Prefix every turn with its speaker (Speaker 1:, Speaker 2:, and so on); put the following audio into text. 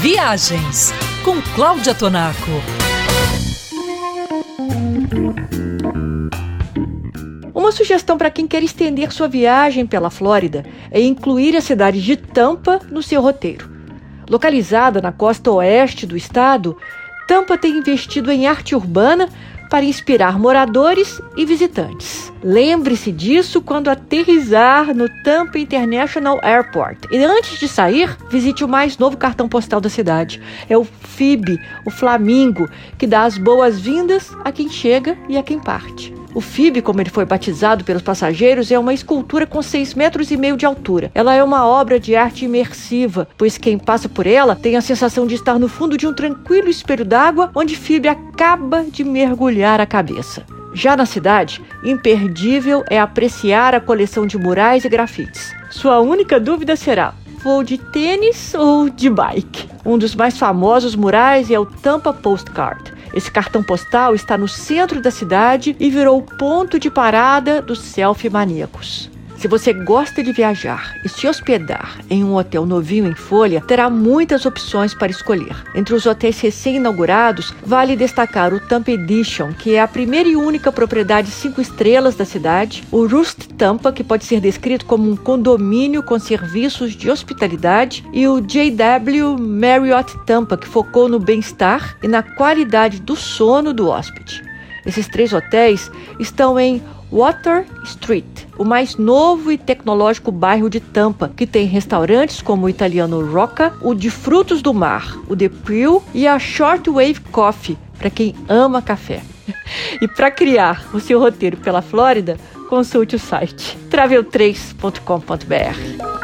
Speaker 1: Viagens com Cláudia Tonaco.
Speaker 2: Uma sugestão para quem quer estender sua viagem pela Flórida é incluir a cidade de Tampa no seu roteiro. Localizada na costa oeste do estado, Tampa tem investido em arte urbana para inspirar moradores e visitantes. Lembre-se disso quando aterrizar no Tampa International Airport. E antes de sair, visite o mais novo cartão postal da cidade. É o FIB, o Flamingo, que dá as boas-vindas a quem chega e a quem parte. O FIB, como ele foi batizado pelos passageiros, é uma escultura com 6 metros e meio de altura. Ela é uma obra de arte imersiva, pois quem passa por ela tem a sensação de estar no fundo de um tranquilo espelho d'água, onde FIB acaba de mergulhar a cabeça. Já na cidade, imperdível é apreciar a coleção de murais e grafites. Sua única dúvida será: vou de tênis ou de bike? Um dos mais famosos murais é o Tampa Postcard. Esse cartão postal está no centro da cidade e virou ponto de parada dos selfie maníacos. Se você gosta de viajar e se hospedar em um hotel novinho em folha, terá muitas opções para escolher. Entre os hotéis recém-inaugurados, vale destacar o Tampa Edition, que é a primeira e única propriedade cinco estrelas da cidade, o Roost Tampa, que pode ser descrito como um condomínio com serviços de hospitalidade, e o JW Marriott Tampa, que focou no bem-estar e na qualidade do sono do hóspede. Esses três hotéis estão em Water Street, o mais novo e tecnológico bairro de Tampa, que tem restaurantes como o italiano Rocca, o de frutos do mar, o The Prill e a Shortwave Coffee, para quem ama café. E para criar o seu roteiro pela Flórida, consulte o site travel3.com.br.